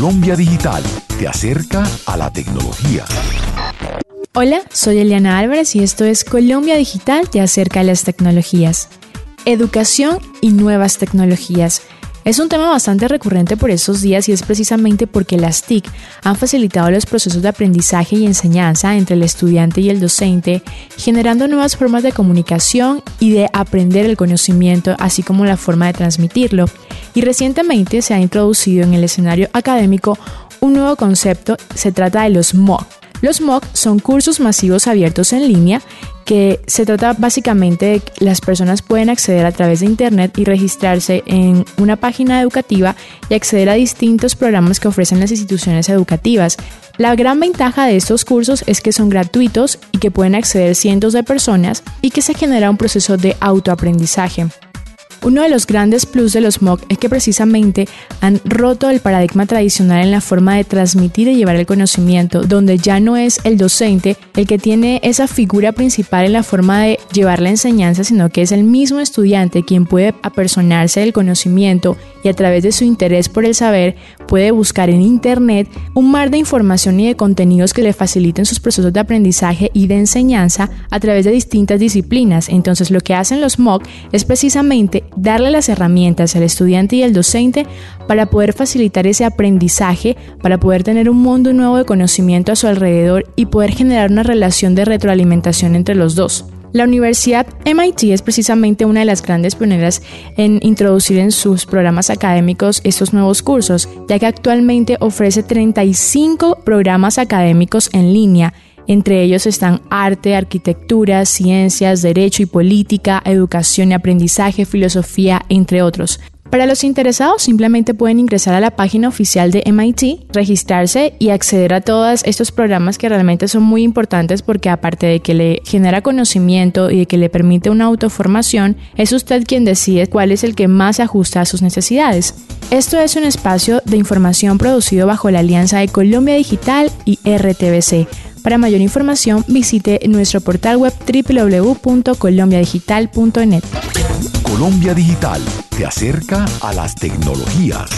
Colombia Digital te acerca a la tecnología. Hola, soy Eliana Álvarez y esto es Colombia Digital te acerca a las tecnologías. Educación y nuevas tecnologías. Es un tema bastante recurrente por estos días y es precisamente porque las TIC han facilitado los procesos de aprendizaje y enseñanza entre el estudiante y el docente, generando nuevas formas de comunicación y de aprender el conocimiento, así como la forma de transmitirlo. Y recientemente se ha introducido en el escenario académico un nuevo concepto, se trata de los MOOC. Los MOOC son cursos masivos abiertos en línea que se trata básicamente de que las personas pueden acceder a través de Internet y registrarse en una página educativa y acceder a distintos programas que ofrecen las instituciones educativas. La gran ventaja de estos cursos es que son gratuitos y que pueden acceder cientos de personas y que se genera un proceso de autoaprendizaje. Uno de los grandes plus de los MOOC es que precisamente han roto el paradigma tradicional en la forma de transmitir y llevar el conocimiento, donde ya no es el docente el que tiene esa figura principal en la forma de llevar la enseñanza, sino que es el mismo estudiante quien puede apersonarse del conocimiento y a través de su interés por el saber puede buscar en Internet un mar de información y de contenidos que le faciliten sus procesos de aprendizaje y de enseñanza a través de distintas disciplinas. Entonces lo que hacen los MOOC es precisamente darle las herramientas al estudiante y al docente para poder facilitar ese aprendizaje, para poder tener un mundo nuevo de conocimiento a su alrededor y poder generar una relación de retroalimentación entre los dos. La Universidad MIT es precisamente una de las grandes pioneras en introducir en sus programas académicos estos nuevos cursos, ya que actualmente ofrece 35 programas académicos en línea entre ellos están arte, arquitectura, ciencias, derecho y política, educación y aprendizaje, filosofía, entre otros. Para los interesados simplemente pueden ingresar a la página oficial de MIT, registrarse y acceder a todos estos programas que realmente son muy importantes porque aparte de que le genera conocimiento y de que le permite una autoformación, es usted quien decide cuál es el que más se ajusta a sus necesidades. Esto es un espacio de información producido bajo la alianza de Colombia Digital y RTBC. Para mayor información visite nuestro portal web www.colombiadigital.net. Colombia Digital te acerca a las tecnologías.